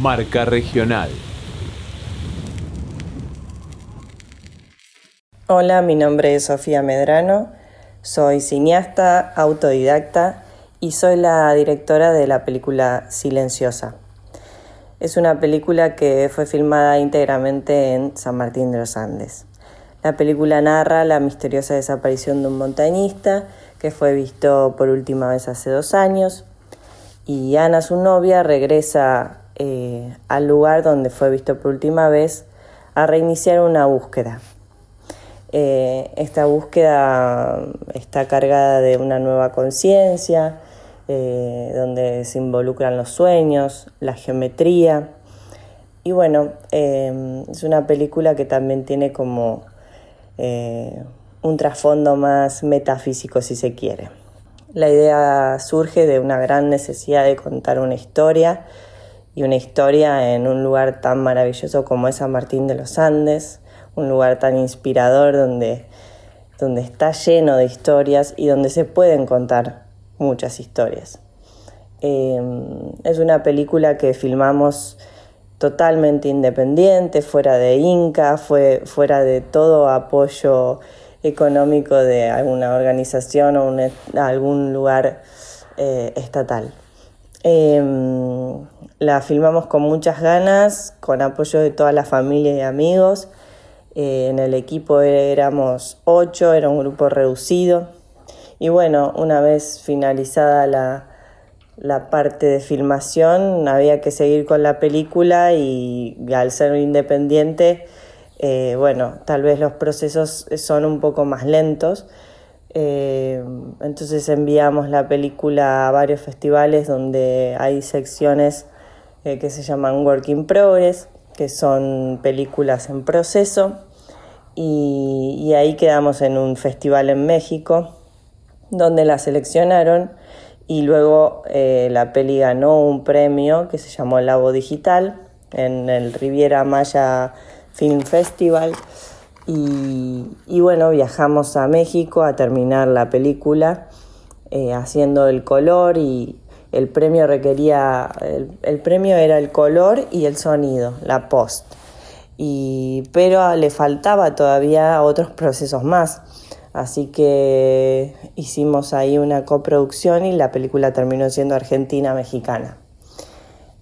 Marca Regional. Hola, mi nombre es Sofía Medrano, soy cineasta, autodidacta y soy la directora de la película Silenciosa. Es una película que fue filmada íntegramente en San Martín de los Andes. La película narra la misteriosa desaparición de un montañista que fue visto por última vez hace dos años y Ana, su novia, regresa eh, al lugar donde fue visto por última vez a reiniciar una búsqueda. Eh, esta búsqueda está cargada de una nueva conciencia, eh, donde se involucran los sueños, la geometría. Y bueno, es una película que también tiene como un trasfondo más metafísico, si se quiere. La idea surge de una gran necesidad de contar una historia y una historia en un lugar tan maravilloso como es San Martín de los Andes, un lugar tan inspirador donde, donde está lleno de historias y donde se pueden contar muchas historias. Em, es una película que filmamos totalmente independiente, fuera de Inca, fue, fuera de todo apoyo económico de alguna organización o algún lugar eh, estatal. Em, la filmamos con muchas ganas, con apoyo de toda la familia y amigos. Eh, en el equipo éramos ocho, era un grupo reducido. Y bueno, una vez finalizada la, la parte de filmación, había que seguir con la película y al ser independiente, eh, bueno, tal vez los procesos son un poco más lentos, eh, entonces enviamos la película a varios festivales donde hay secciones eh, que se llaman Work in Progress, que son películas en proceso. Y, ahí quedamos en un festival en México donde la seleccionaron y luego eh, la peli ganó un premio que se llamó Labo Digital en el Riviera Maya Film Festival y, bueno, viajamos a México a terminar la película eh, haciendo el color y el premio requería, el, premio era el color y el sonido, la post. Y, pero le faltaba todavía otros procesos más. Así que hicimos ahí una coproducción y la película terminó siendo argentina-mexicana.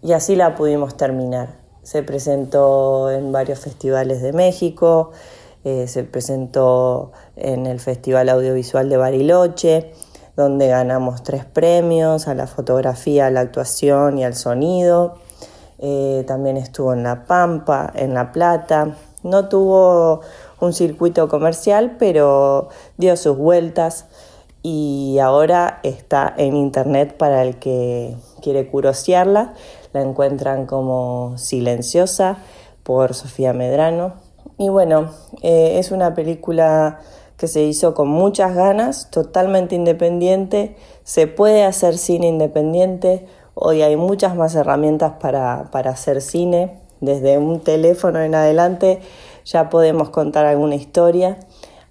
Y así la pudimos terminar. Se presentó en varios festivales de México, eh, se presentó en el Festival Audiovisual de Bariloche, donde ganamos tres premios a la fotografía, a la actuación y al sonido. Eh, también estuvo en La Pampa, en La Plata. No tuvo un circuito comercial, pero dio sus vueltas y ahora está en internet para el que quiere curiosearla. La encuentran como Silenciosa por Sofía Medrano y bueno, eh, es una película que se hizo con muchas ganas, totalmente independiente. Se puede hacer cine independiente. Hoy hay muchas más herramientas para, hacer cine. Desde un teléfono en adelante ya podemos contar alguna historia.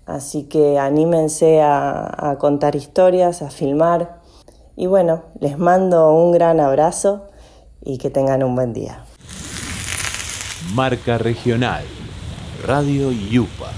Así que anímense a, a contar historias, a filmar. Y bueno, les mando un gran abrazo y que tengan un buen día. Marca Regional. Radio Yupa